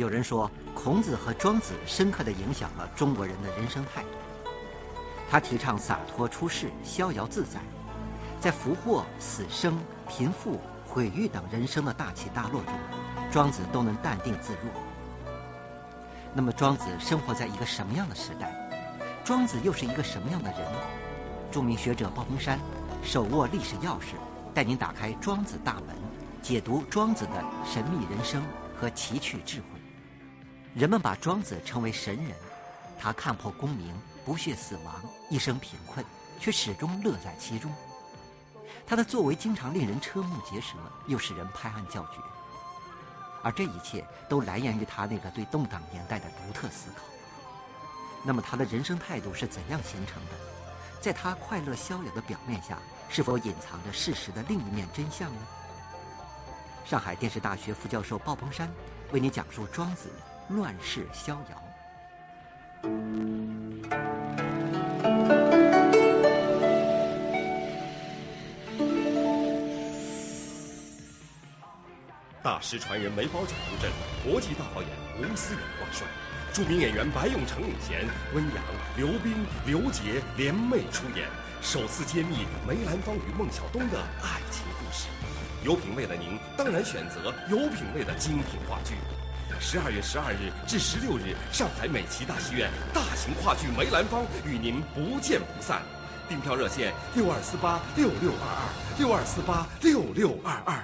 有人说，孔子和庄子深刻地影响了中国人的人生态度。他提倡洒脱出世、逍遥自在，在福祸、死生、贫富、毁誉等人生的大起大落中，庄子都能淡定自若。那么，庄子生活在一个什么样的时代？庄子又是一个什么样的人？著名学者鲍鹏山手握历史钥匙，带您打开庄子大门，解读庄子的神秘人生和奇趣智慧。人们把庄子称为神人，他看破功名，不屑死亡，一生贫困，却始终乐在其中。他的作为经常令人瞠目结舌，又使人拍案叫绝。而这一切都来源于他那个对动荡年代的独特思考。那么他的人生态度是怎样形成的？在他快乐逍遥的表面下，是否隐藏着事实的另一面真相呢？上海电视大学副教授鲍鹏山为你讲述庄子。乱世逍遥。大师传人梅葆玖助阵，国际大导演吴思远挂帅，著名演员白永成领衔，温阳、刘彬、刘杰联袂出演，首次揭秘梅兰芳与孟小冬的爱情故事。有品位的您，当然选择有品位的精品话剧。十二月十二日至十六日，上海美琪大戏院大型话剧《梅兰芳》与您不见不散。订票热线：六二四八六六二二六二四八六六二二。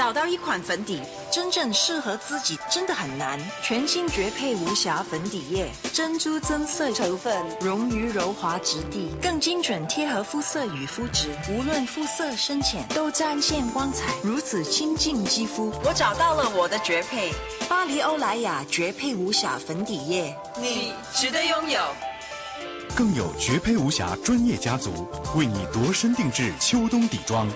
找到一款粉底真正适合自己真的很难。全新绝配无瑕粉底液，珍珠增色成分，溶于柔滑质地，更精准贴合肤色与肤质，无论肤色深浅都展现光彩，如此亲近肌肤。我找到了我的绝配，巴黎欧莱雅绝配无瑕粉底液，你值得拥有。更有绝配无瑕专业家族为你度身定制秋冬底妆。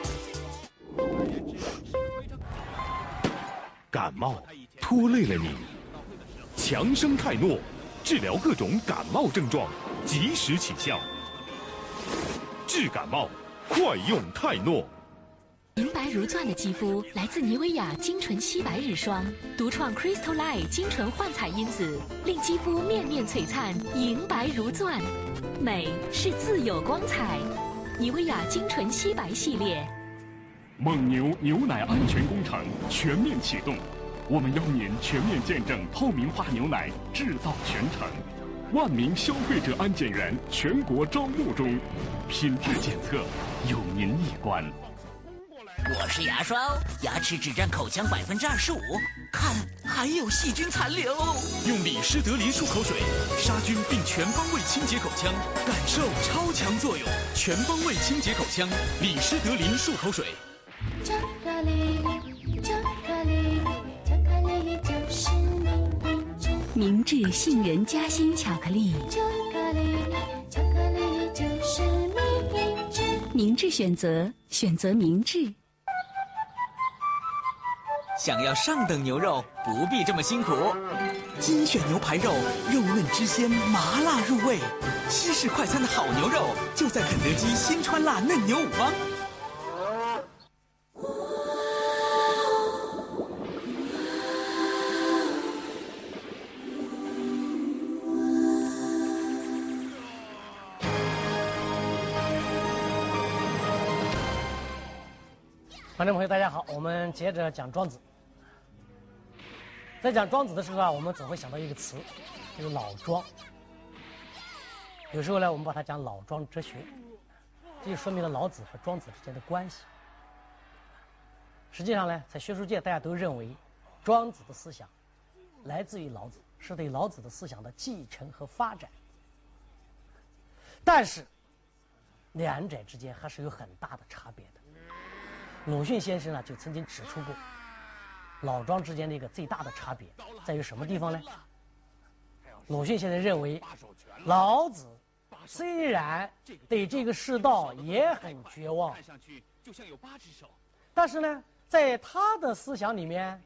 冒拖累了你，强生泰诺治疗各种感冒症状，及时起效。治感冒，快用泰诺。银白如钻的肌肤来自妮维雅精纯皙白日霜，独创 Crystal Light 精纯焕彩因子，令肌肤面面璀璨，银白如钻。美是自有光彩，妮维雅精纯皙白系列。蒙牛牛奶安全工程全面启动，我们邀您全面见证透明化牛奶制造全程。万名消费者安检员全国招募中，品质检测有您一关。我是牙刷哦，牙齿只占口腔百分之二十五，看还有细菌残留。用李施德林漱口水杀菌并全方位清洁口腔，感受超强作用，全方位清洁口腔，李施德林漱口水。巧克力，明治杏仁夹心巧克力。巧克力，巧克力就是明治。明治选择，选择明治。想要上等牛肉，不必这么辛苦。精选牛排肉，肉嫩汁鲜，麻辣入味。西式快餐的好牛肉，就在肯德基新川辣嫩牛五方。观众朋友，大家好，我们接着讲庄子。在讲庄子的时候啊，我们总会想到一个词，就是老庄。有时候呢，我们把它讲老庄哲学，这就说明了老子和庄子之间的关系。实际上呢，在学术界，大家都认为庄子的思想来自于老子，是对老子的思想的继承和发展。但是两者之间还是有很大的差别的。鲁迅先生呢，就曾经指出过，老庄之间的一个最大的差别在于什么地方呢？鲁迅先生认为，老子虽然对这个世道也很绝望，但是呢，在他的思想里面，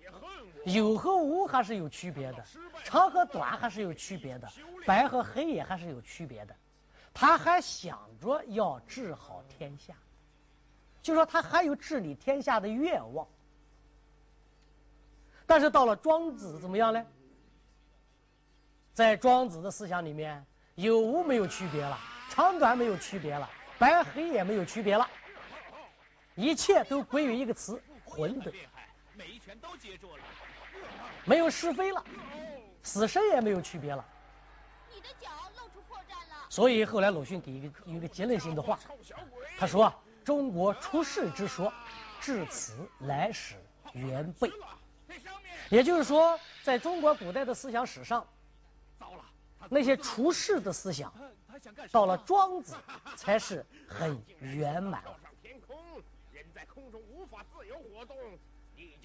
有和无还是有区别的，长和短还是有区别的，白和黑也还是有区别的。他还想着要治好天下，就说他还有治理天下的愿望。但是到了庄子怎么样呢？在庄子的思想里面，有无没有区别了，长短没有区别了，白黑也没有区别了，一切都归于一个词——混沌。没有是非了，死生也没有区别了。所以后来鲁迅给一个一个结论性的话，他说：“中国出世之说，至此来始原备。”也就是说，在中国古代的思想史上，那些出世的思想，到了庄子才是很圆满了。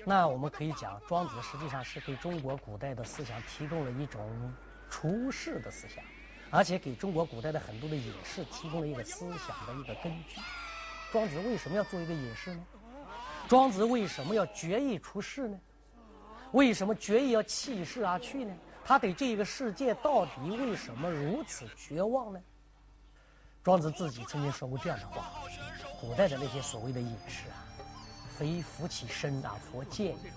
那我们可以讲，庄子实际上是给中国古代的思想提供了一种出世的思想，而且给中国古代的很多的隐士提供了一个思想的一个根据。庄子为什么要做一个隐士呢？庄子为什么要决意出世呢？为什么决意要弃世而去呢？他对这个世界到底为什么如此绝望呢？庄子自己曾经说过这样的话：古代的那些所谓的隐士啊，非伏其身而佛见也，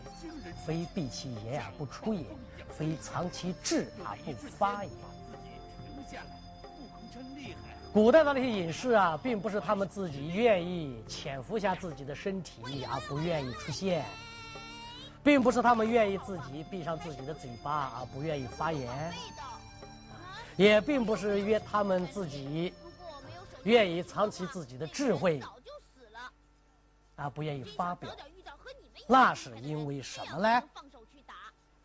非闭其言而不出也，非藏其志而不发也。真厉害古代的那些隐士啊，并不是他们自己愿意潜伏下自己的身体而不愿意出现。并不是他们愿意自己闭上自己的嘴巴而不愿意发言，也并不是约他们自己愿意藏起自己的智慧啊不愿意发表，那是因为什么呢？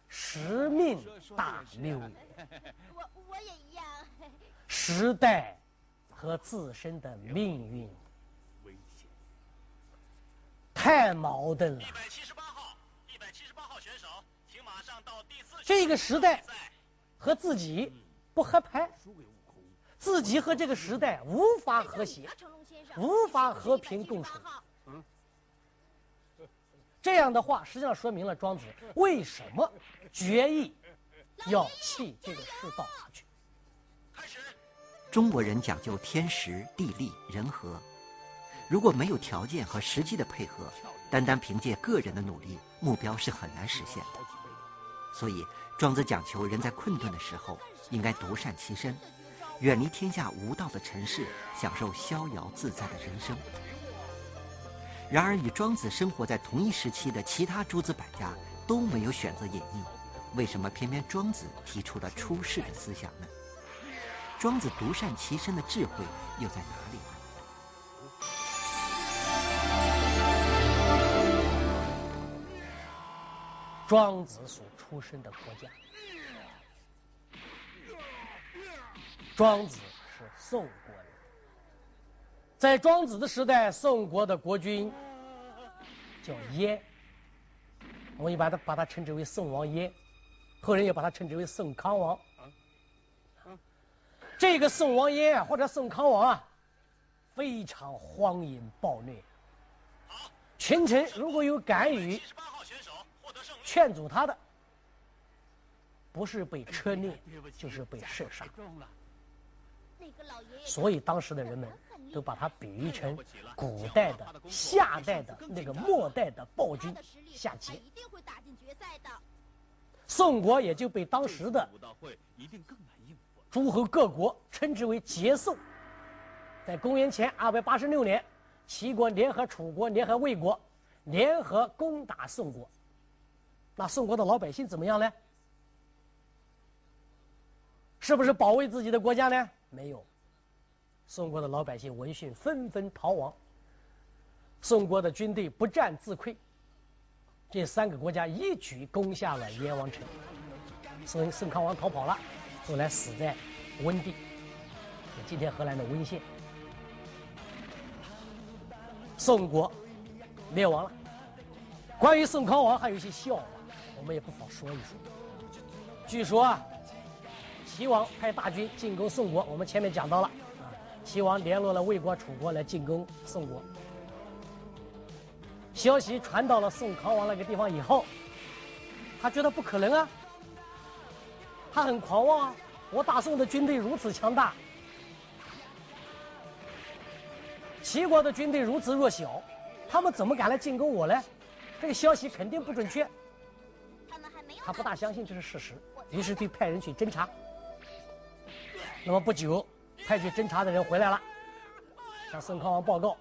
时命大谬也。我我也一样。时代和自身的命运太矛盾了。一百七十八号，一百七十八号选手，请马上到第四这个时代和自己不合拍，自己和这个时代无法和谐，无法和平共处。这样的话，实际上说明了庄子为什么决意要弃这个世道而去。中国人讲究天时地利人和，如果没有条件和时机的配合，单单凭借个人的努力，目标是很难实现的。所以，庄子讲求人在困顿的时候应该独善其身，远离天下无道的尘世，享受逍遥自在的人生。然而，与庄子生活在同一时期的其他诸子百家都没有选择隐逸，为什么偏偏庄子提出了出世的思想呢？庄子独善其身的智慧又在哪里？庄子所出身的国家，庄子是宋国人。在庄子的时代，宋国的国君叫燕，我们一般都把他称之为宋王耶，后人也把他称之为宋康王。这个宋王燕啊，或者宋康王啊，非常荒淫暴虐，群臣如果有敢于。劝阻他的，不是被车裂，就是被射杀。所以当时的人们都把他比喻成古代的夏代的那个末代的暴君夏桀。宋国也就被当时的诸侯各国称之为桀宋。在公元前二百八十六年，齐国联合楚国、联合魏国，联合攻打宋国。那宋国的老百姓怎么样呢？是不是保卫自己的国家呢？没有，宋国的老百姓闻讯纷纷逃亡。宋国的军队不战自溃，这三个国家一举攻下了燕王城。宋宋康王逃跑了，后来死在温地，今天河南的温县。宋国灭亡了。关于宋康王还有一些笑话。我们也不妨说一说。据说啊，齐王派大军进攻宋国，我们前面讲到了啊，齐王联络了魏国、楚国来进攻宋国。消息传到了宋康王那个地方以后，他觉得不可能啊，他很狂妄啊，我大宋的军队如此强大，齐国的军队如此弱小，他们怎么敢来进攻我呢？这个消息肯定不准确，他不大相信这是事实，于是就派人去侦查。那么不久，派去侦查的人回来了，向宋康王报告。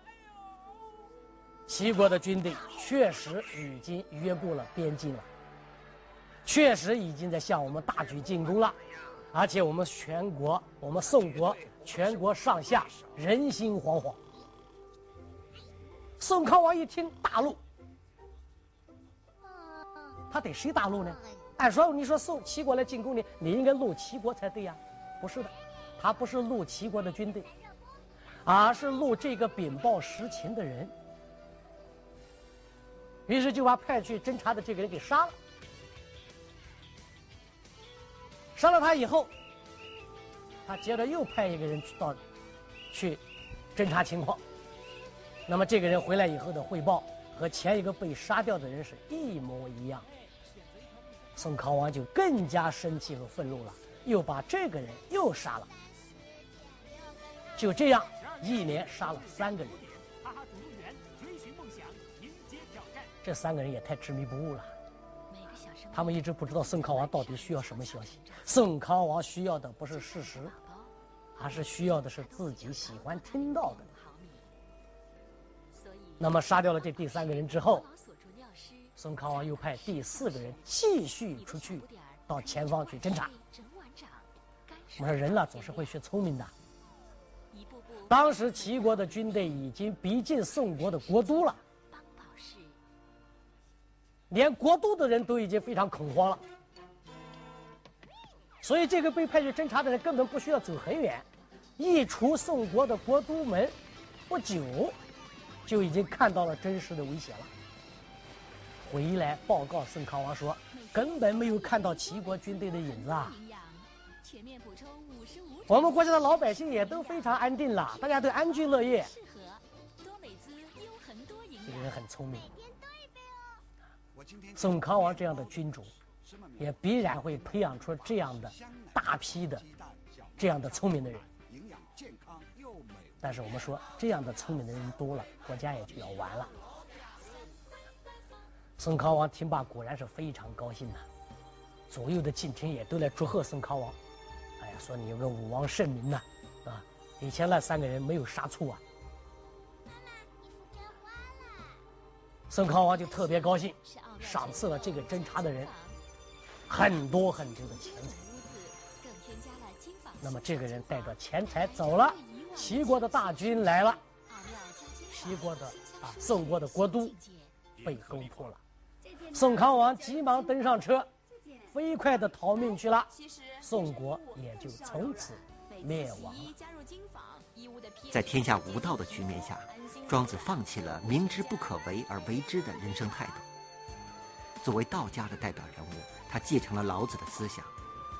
齐国的军队确实已经越过了边境了，确实已经在向我们大举进攻了，而且我们全国，我们宋国全国上下人心惶惶。宋康王一听大怒，他得谁大怒呢？按说你说宋齐国来进攻你，你应该怒齐国才对呀，不是的，他不是怒齐国的军队，而是怒这个禀报实情的人。于是就把派去侦查的这个人给杀了。杀了他以后，他接着又派一个人去到去侦查情况。那么这个人回来以后的汇报和前一个被杀掉的人是一模一样。宋康王就更加生气和愤怒了，又把这个人又杀了。就这样，一连杀了三个人。这三个人也太执迷不悟了，他们一直不知道宋康王到底需要什么消息。宋康王需要的不是事实，而是需要的是自己喜欢听到的。那么杀掉了这第三个人之后，宋康王又派第四个人继续出去到前方去侦查。我说人呢总是会学聪明的。当时齐国的军队已经逼近宋国的国都了。连国都的人都已经非常恐慌了，所以这个被派去侦查的人根本不需要走很远，一出宋国的国都门，不久就已经看到了真实的危险了。回来报告宋康王说，根本没有看到齐国军队的影子啊。我们国家的老百姓也都非常安定了，大家都安居乐业。这个人很聪明。宋康王这样的君主，也必然会培养出这样的大批的这样的聪明的人。但是我们说，这样的聪明的人多了，国家也就要完了。宋康王听罢，果然是非常高兴呐。左右的近臣也都来祝贺宋康王。哎呀，说你有个武王圣明呐，啊，以前那三个人没有杀错啊。宋康王就特别高兴。赏赐了这个侦查的人很多很多的钱财。那么这个人带着钱财走了，齐国的大军来了，齐国的啊宋国的国都被攻破了。宋康王急忙登上车，飞快的逃命去了。宋国也就从此灭亡了。在天下无道的局面下，庄子放弃了明知不可为而为之的人生态度。作为道家的代表人物，他继承了老子的思想。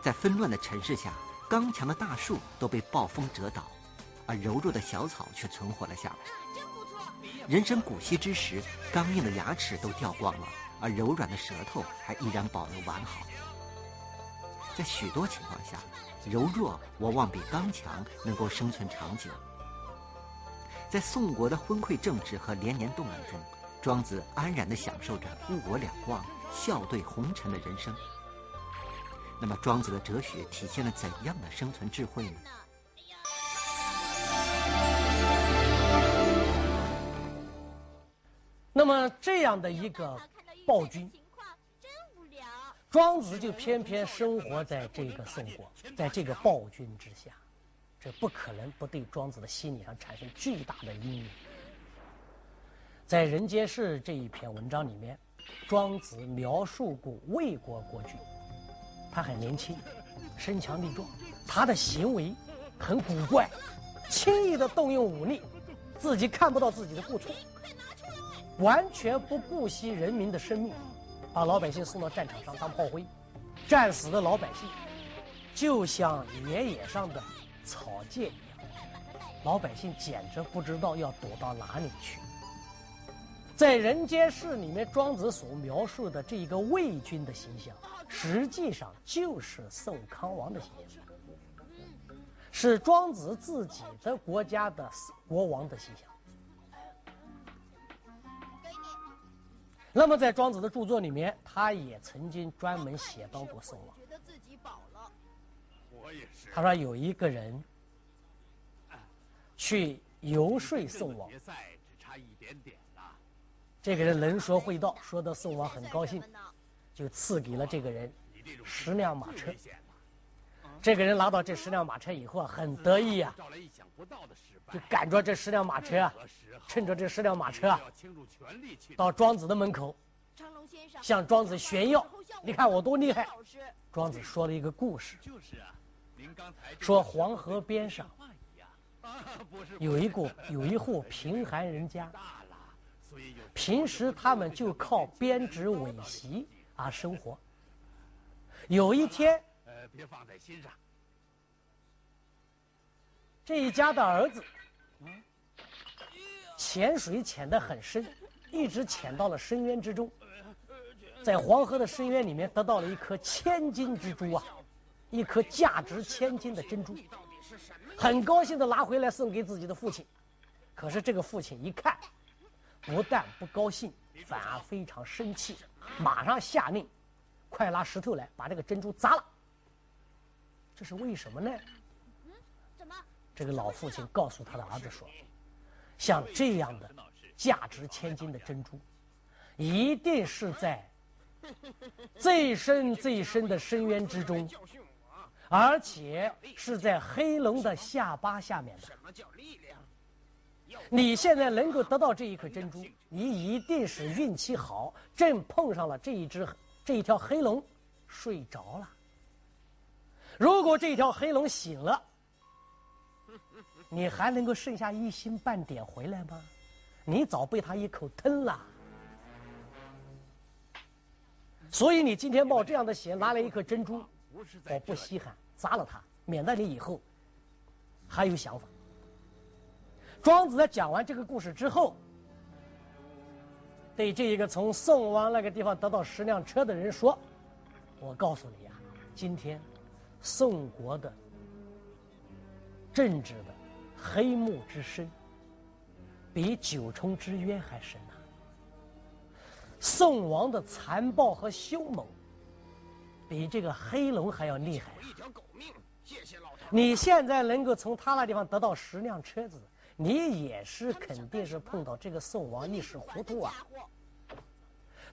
在纷乱的尘世下，刚强的大树都被暴风折倒，而柔弱的小草却存活了下来。人生古稀之时，刚硬的牙齿都掉光了，而柔软的舌头还依然保留完好。在许多情况下，柔弱往往比刚强能够生存长久。在宋国的昏聩政治和连年动乱中。庄子安然的享受着物我两忘、笑对红尘的人生。那么，庄子的哲学体现了怎样的生存智慧呢？那么，这样的一个暴君，庄子就偏偏生活在这个宋国，在这个暴君之下，这不可能不对庄子的心理上产生巨大的阴影。在《人间世》这一篇文章里面，庄子描述过魏国国君，他很年轻，身强力壮，他的行为很古怪，轻易的动用武力，自己看不到自己的过错，完全不顾惜人民的生命，把老百姓送到战场上当炮灰，战死的老百姓就像野野上的草芥一样。老百姓简直不知道要躲到哪里去。在《人间世》里面，庄子所描述的这一个魏军的形象，实际上就是宋康王的形象，是庄子自己的国家的国王的形象。那么，在庄子的著作里面，他也曾经专门写到过宋王。他说有一个人去游说宋王。这个人能说会道，说的宋王很高兴，就赐给了这个人十辆马车。这个人拿到这十辆马车以后啊，很得意啊，就赶着这十辆马车啊，趁着这十辆马车啊，到庄子的门口，向庄子炫耀，你看我多厉害。庄子说了一个故事，说黄河边上有一个有一户贫寒人家。平时他们就靠编织苇席而生活。有一天，呃，别放在心上。这一家的儿子，潜水潜得很深，一直潜到了深渊之中，在黄河的深渊里面得到了一颗千金之珠啊，一颗价值千金的珍珠，很高兴的拿回来送给自己的父亲。可是这个父亲一看。不但不高兴，反而非常生气，马上下令，快拿石头来把这个珍珠砸了。这是为什么呢？这个老父亲告诉他的儿子说：“像这样的价值千金的珍珠，一定是在 最深最深的深渊之中，而且是在黑龙的下巴下面的。”你现在能够得到这一颗珍珠，你一定是运气好，正碰上了这一只这一条黑龙睡着了。如果这条黑龙醒了，你还能够剩下一星半点回来吗？你早被它一口吞了。所以你今天冒这样的险拿来一颗珍珠，我不稀罕，砸了它，免得你以后还有想法。庄子在讲完这个故事之后，对这一个从宋王那个地方得到十辆车的人说：“我告诉你啊，今天宋国的政治的黑幕之深，比九重之渊还深呐。宋王的残暴和凶猛，比这个黑龙还要厉害。你现在能够从他那地方得到十辆车子。”你也是肯定是碰到这个宋王一时糊涂啊！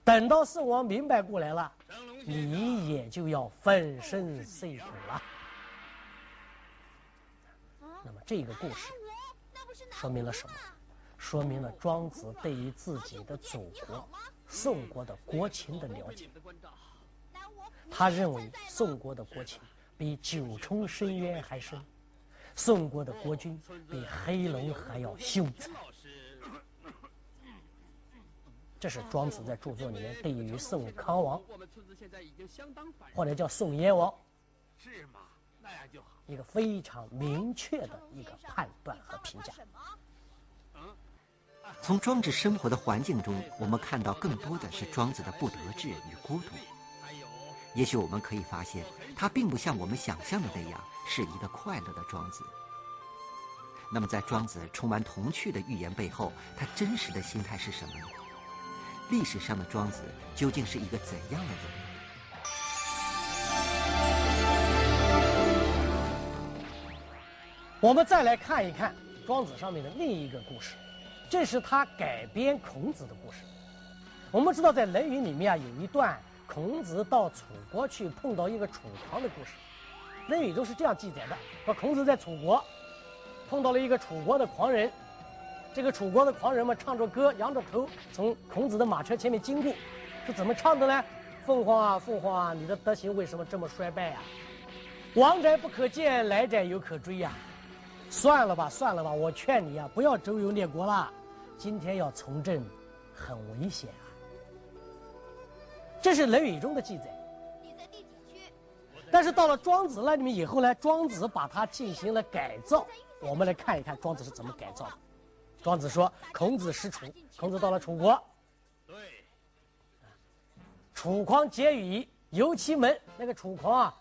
等到宋王明白过来了，你也就要粉身碎骨了。那么这个故事说明了什么？说明了庄子对于自己的祖国宋国的国情的了解。他认为宋国的国情比九重深渊还深。宋国的国君比黑龙还要凶残，这是庄子在著作里面对于宋康王，或者叫宋燕王，是吗？那样就好，一个非常明确的一个判断和评价。从庄子生活的环境中，我们看到更多的是庄子的不得志与孤独。也许我们可以发现，他并不像我们想象的那样是一个快乐的庄子。那么，在庄子充满童趣的寓言背后，他真实的心态是什么呢？历史上的庄子究竟是一个怎样的人？我们再来看一看庄子上面的另一个故事，这是他改编孔子的故事。我们知道，在《论语》里面啊，有一段。孔子到楚国去碰到一个楚狂的故事，《论语》中是这样记载的：说孔子在楚国碰到了一个楚国的狂人，这个楚国的狂人们唱着歌，仰着头从孔子的马车前面经过，是怎么唱的呢？凤凰啊，凤凰啊，你的德行为什么这么衰败呀？往者不可见，来者犹可追呀！算了吧，算了吧，我劝你呀，不要周游列国了，今天要从政很危险啊！这是《论语》中的记载。但是到了庄子那里面以后呢，庄子把它进行了改造，我们来看一看庄子是怎么改造的。庄子说：“孔子师楚，孔子到了楚国。对，楚狂结羽，游其门。那个楚狂啊，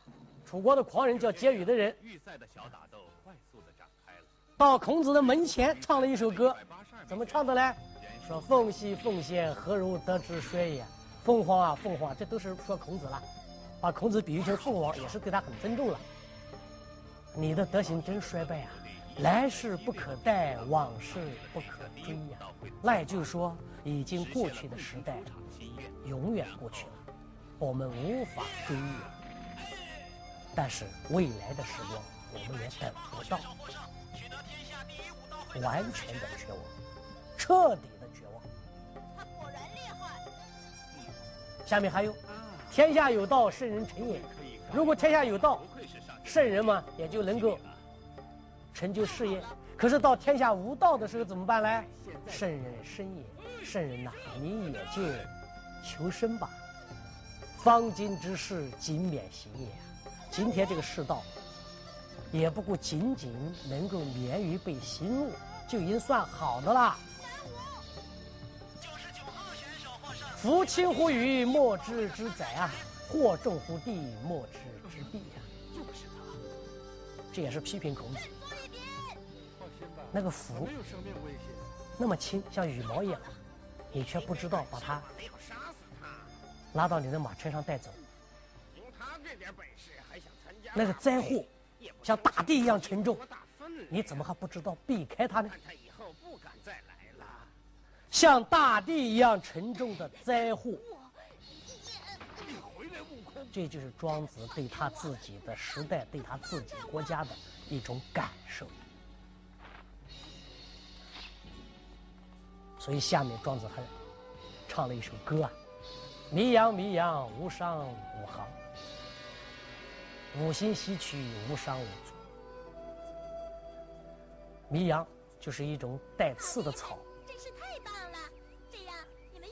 楚国的狂人叫结羽的人。预赛的小打斗快速的展开了。到孔子的门前唱了一首歌，怎么唱的呢？说凤兮凤仙，何如得之衰也？凤凰啊凤凰，这都是说孔子了，把孔子比喻成凤凰，也是对他很尊重了。你的德行真衰败啊！”来世不可待，往事不可追呀。那也就是说，已经过去的时代永远过去了，我们无法追忆。但是未来的时光，我们也等不到。完全的绝望，彻底的绝望。他果然厉害。下面还有，天下有道，圣人成也。如果天下有道，圣人嘛，也就能够。成就事业，可是到天下无道的时候怎么办呢？圣人生也，圣人呐，你也就求生吧。方今之事，谨免行也。今天这个世道，也不过仅仅能够免于被刑戮，就已经算好的了。夫轻乎鱼，莫知之宰啊；祸重乎地，莫知之弊啊。就是他，这也是批评孔子。那个符那么轻，像羽毛一样，你却不知道把它拉到你的马车上带走。用他这点本事还想参加那个灾祸像大地一样沉重，你怎么还不知道避开它呢？像大地一样沉重的灾祸，这就是庄子对他自己的时代、对他自己国家的一种感受。所以下面庄子还唱了一首歌啊：迷羊迷羊，无伤无行；五心西去，无伤无足。迷羊就是一种带刺的草，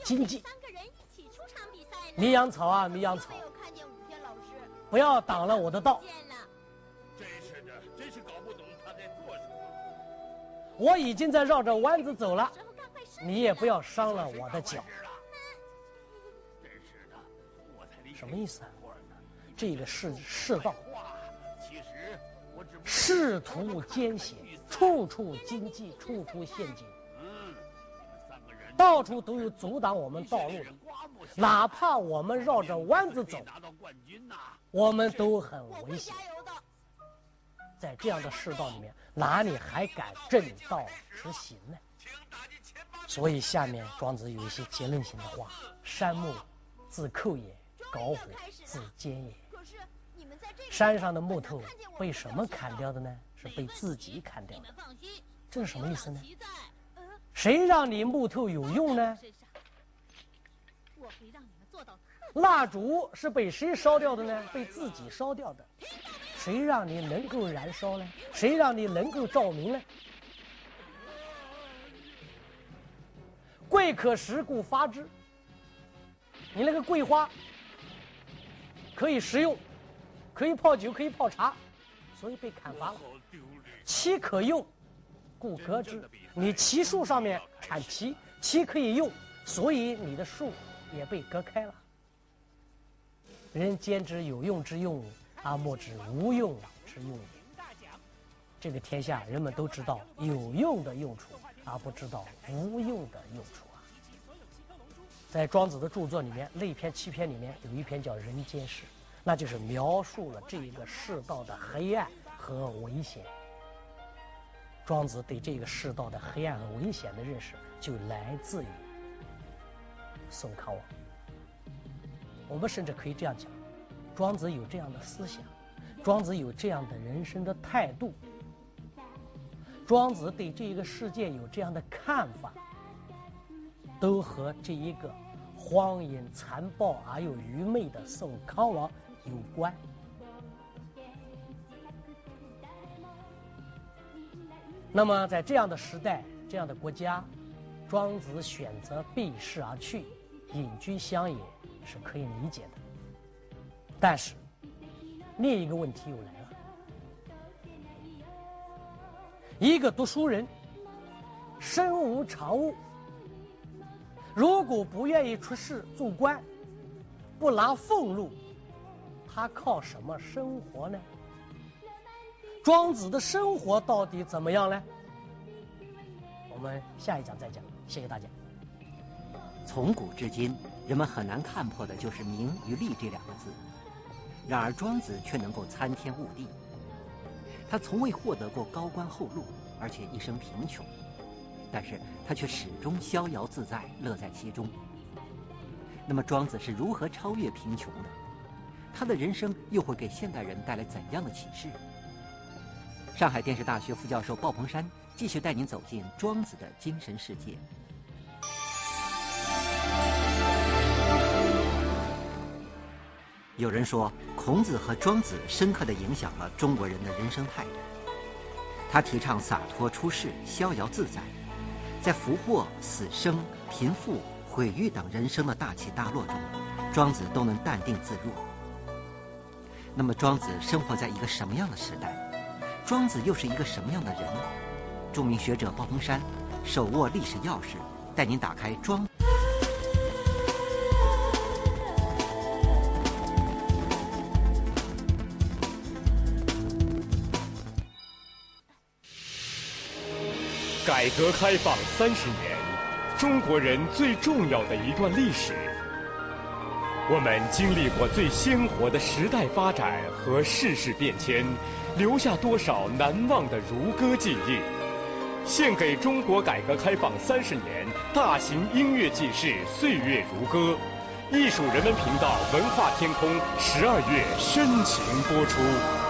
经济三个人一起出场比赛。迷羊草啊，迷羊草，不要挡了我的道。真是的，真是搞不懂他在做什么。我已经在绕着弯子走了。你也不要伤了我的脚。什么意思啊？这个世世道，仕途艰险，处处荆棘，处处陷阱，到处都有阻挡我们道路的。哪怕我们绕着弯子走，我们都很危险。在这样的世道里面，哪里还敢正道直行呢？所以下面庄子有一些结论性的话：山木自寇也，槁火自煎也。山上的木头被什么砍掉的呢？是被自己砍掉的。这是什么意思呢？谁让你木头有用呢？蜡烛是被谁烧掉的呢？被自己烧掉的。谁让你能够燃烧呢？谁让你能够照明呢？桂可食，故发之。你那个桂花可以食用，可以泡酒，可以泡茶，所以被砍伐了。漆可用，故割之。你漆树上面产漆，漆可以用，所以你的树也被割开了。人兼之有用之用，而莫之无用之用。这个天下人们都知道有用的用处。而不知道无用的用处啊！在庄子的著作里面，《类篇》七篇里面有一篇叫《人间世》，那就是描述了这一个世道的黑暗和危险。庄子对这个世道的黑暗和危险的认识，就来自于宋康王。我们甚至可以这样讲：庄子有这样的思想，庄子有这样的人生的态度。庄子对这一个世界有这样的看法，都和这一个荒淫残暴而又愚昧的宋康王有关。那么，在这样的时代、这样的国家，庄子选择避世而去，隐居乡野，是可以理解的。但是，另一个问题又来了。一个读书人，身无长物，如果不愿意出仕做官，不拿俸禄，他靠什么生活呢？庄子的生活到底怎么样呢？我们下一讲再讲。谢谢大家。从古至今，人们很难看破的就是名与利这两个字。然而庄子却能够参天悟地。他从未获得过高官厚禄，而且一生贫穷，但是他却始终逍遥自在，乐在其中。那么庄子是如何超越贫穷的？他的人生又会给现代人带来怎样的启示？上海电视大学副教授鲍鹏山继续带您走进庄子的精神世界。有人说，孔子和庄子深刻的影响了中国人的人生态度。他提倡洒脱出世、逍遥自在，在福祸、死生、贫富、毁誉等人生的大起大落中，庄子都能淡定自若。那么，庄子生活在一个什么样的时代？庄子又是一个什么样的人？著名学者鲍鹏山手握历史钥匙，带您打开庄。改革开放三十年，中国人最重要的一段历史。我们经历过最鲜活的时代发展和世事变迁，留下多少难忘的如歌记忆？献给中国改革开放三十年大型音乐纪事《岁月如歌》，艺术人文频道文化天空十二月深情播出。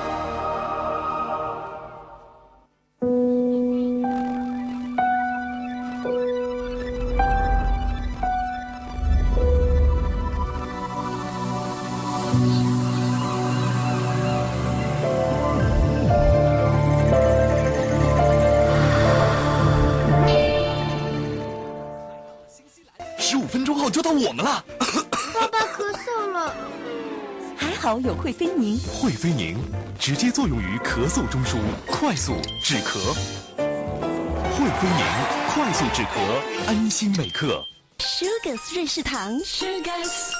宁。惠菲宁直接作用于咳嗽中枢，快速止咳。惠菲宁快速止咳，安心每刻。Sugars 瑞士糖，Sugars，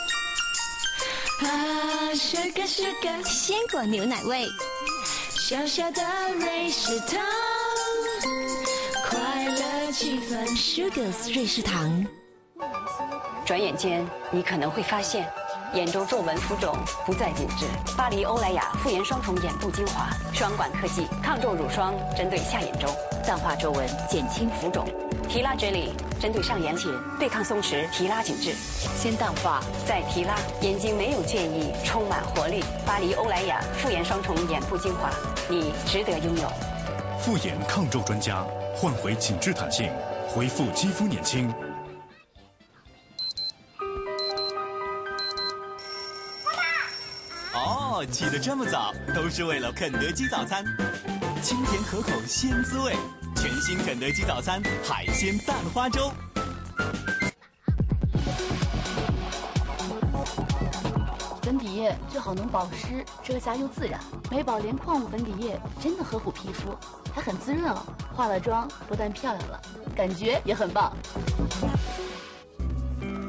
啊，Sugars Sugars，鲜果牛奶味，小小的瑞士糖，快乐气氛，Sugars 瑞士糖。转眼间，你可能会发现，眼周皱纹浮肿不再紧致。巴黎欧莱雅复颜双重眼部精华，双管科技抗皱乳霜，针对下眼周淡化皱纹，减轻浮肿。提拉啫喱针对上眼睑，对抗松弛，提拉紧致。先淡化再提拉，眼睛没有倦意，充满活力。巴黎欧莱雅复颜双重眼部精华，你值得拥有。复颜抗皱专家，换回紧致弹性，恢复肌肤年轻。起得这么早，都是为了肯德基早餐，清甜可口鲜滋味，全新肯德基早餐海鲜蛋花粥。粉底液最好能保湿、遮瑕又自然，美宝莲矿物粉底液真的呵护皮肤，还很滋润哦。化了妆不但漂亮了，感觉也很棒。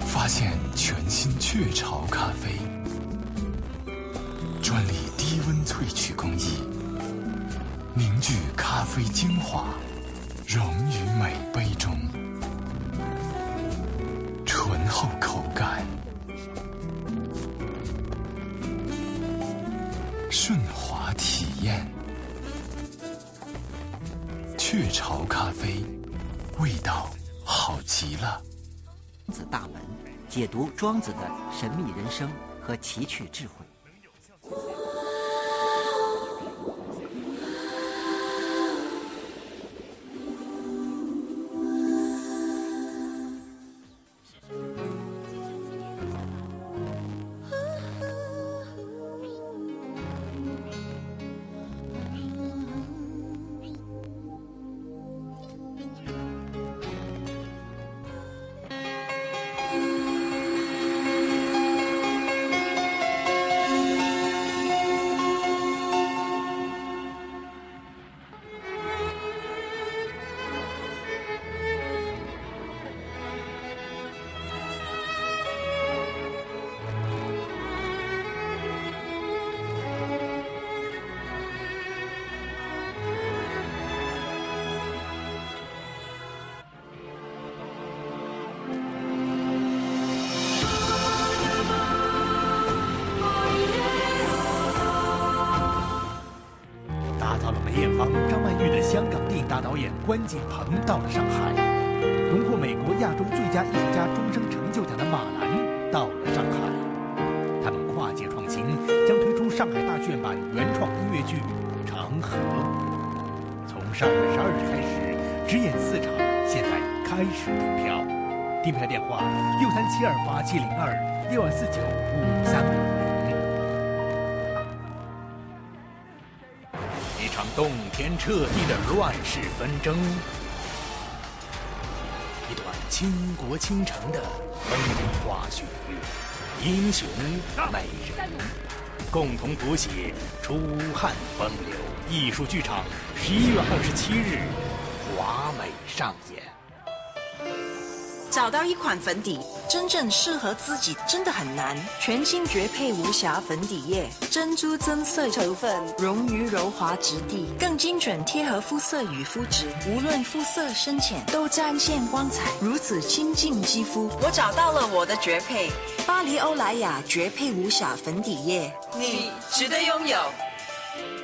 发现全新雀巢咖啡。专利低温萃取工艺，凝聚咖啡精华，溶于每杯中，醇厚口感，顺滑体验，雀巢咖啡，味道好极了。庄子大门解读庄子的神秘人生和奇趣智慧。关锦鹏到了上海，荣获美国亚洲最佳艺术家终生成就奖的马兰到了上海。他们跨界创新，将推出上海大剧院版原创音乐剧《长河》。从十二月十二日开始，只演四场，现在开始订票。订票电话：六三七二八七零二六二四九五三五洞。天彻地的乱世纷争，一段倾国倾城的风花雪月，英雄美人，共同谱写楚汉风流。艺术剧场十一月二十七日华美上演。找到一款粉底，真正适合自己真的很难。全新绝配无瑕粉底液，珍珠增色成分，溶于柔滑质地，更精准贴合肤色与肤质，无论肤色深浅都展现光彩，如此亲近肌肤。我找到了我的绝配，巴黎欧莱雅绝配无瑕粉底液，你值得拥有。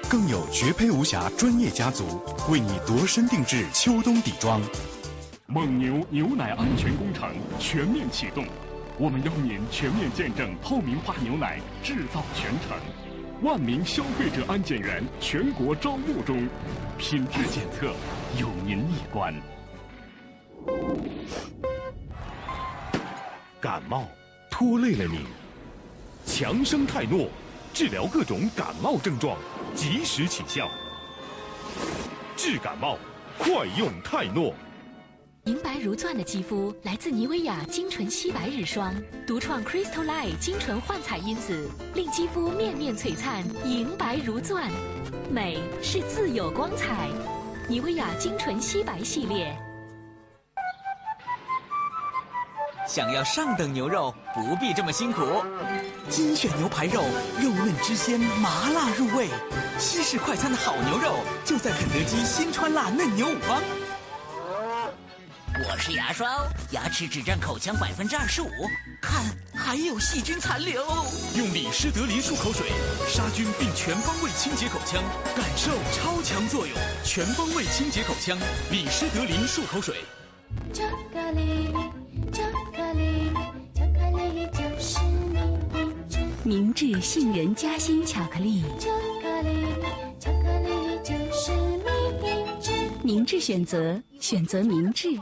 更有绝配无瑕专业家族为你度身定制秋冬底妆。蒙牛牛奶安全工程全面启动，我们邀您全面见证透明化牛奶制造全程。万名消费者安检员全国招募中，品质检测有您一关。感冒拖累了你，强生泰诺治疗各种感冒症状，及时起效。治感冒，快用泰诺。莹白如钻的肌肤来自妮维雅精纯皙白日霜，独创 Crystal Light 精纯焕彩因子，令肌肤面面璀璨，莹白如钻。美是自有光彩，妮维雅精纯皙白系列。想要上等牛肉，不必这么辛苦。精选牛排肉，肉嫩汁鲜，麻辣入味。西式快餐的好牛肉，就在肯德基新川辣嫩牛五方。是牙刷哦，牙齿只占口腔百分之二十五，看还有细菌残留。用李施德林漱口水杀菌并全方位清洁口腔，感受超强作用，全方位清洁口腔，李施德林漱口水。巧克力，巧克力，巧克力就是你。明治杏仁夹心巧克力，巧克力，巧克力就是明治。明智选择，选择明智。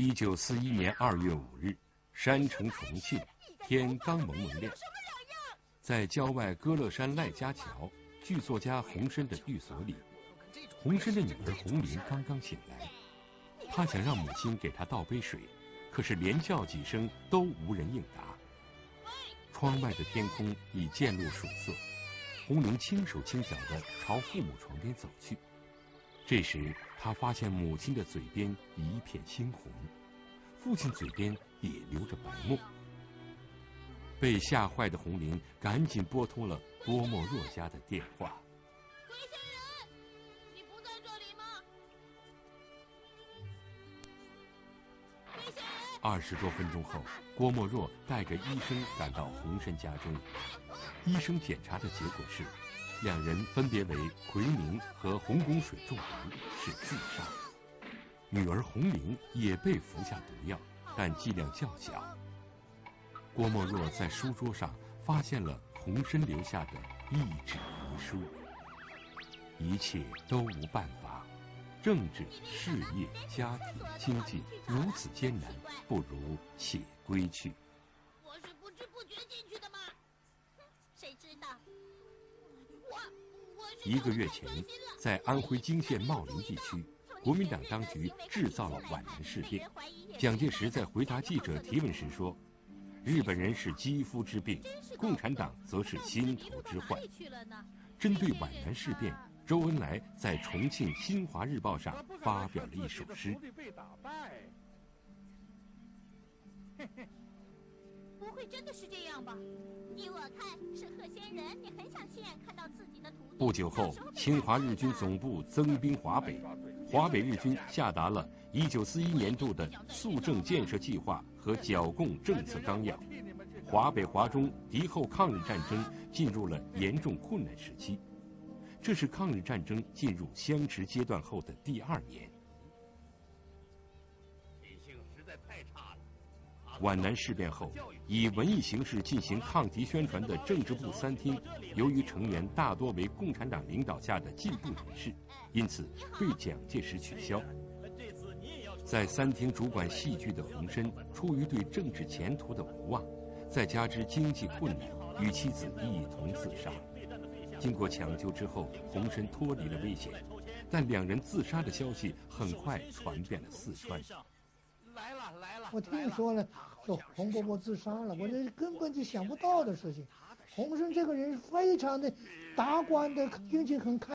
一九四一年二月五日，山城重庆，天刚蒙蒙亮，在郊外歌乐山赖家桥，剧作家洪深的寓所里，洪深的女儿洪玲刚刚醒来，她想让母亲给她倒杯水，可是连叫几声都无人应答。窗外的天空已渐露曙色，洪玲轻手轻脚地朝父母床边走去。这时，他发现母亲的嘴边一片猩红，父亲嘴边也流着白沫。被吓坏的红玲赶紧拨通了郭沫若家的电话。龟仙人，你不在这里吗？鬼仙人。二十多分钟后，郭沫若带着医生赶到洪深家中，医生检查的结果是。两人分别为奎宁和洪公水中毒，是自杀。女儿洪玲也被服下毒药，但剂量较小。郭沫若在书桌上发现了洪深留下的一纸遗书。一切都无办法，政治、事业、家庭、经济如此艰难，不如且归去。我是不知不觉进去的吗，一个月前，在安徽泾县茂林地区，国民党当局制造了皖南事变。蒋介石在回答记者提问时说：“日本人是肌肤之病，共产党则是心头之患。”针对皖南事变，周恩来在重庆《新华日报》上发表了一首诗。不会真的是这样吧？依我看，是贺仙人，你很想亲眼看到自己的徒弟。不久后，侵华日军总部增兵华北，华北日军下达了1941年度的肃政建设计划和剿共政策纲要，华北华中敌后抗日战争进入了严重困难时期。这是抗日战争进入相持阶段后的第二年。皖南事变后，以文艺形式进行抗敌宣传的政治部三厅，由于成员大多为共产党领导下的进步人士，因此被蒋介石取消。在三厅主管戏剧的洪深，出于对政治前途的无望，再加之经济困难，与妻子一同自杀。经过抢救之后，洪深脱离了危险，但两人自杀的消息很快传遍了四川。我听说了，说洪伯伯自杀了，我这根本就想不到的事情。洪生这个人非常的达观的，运气很开。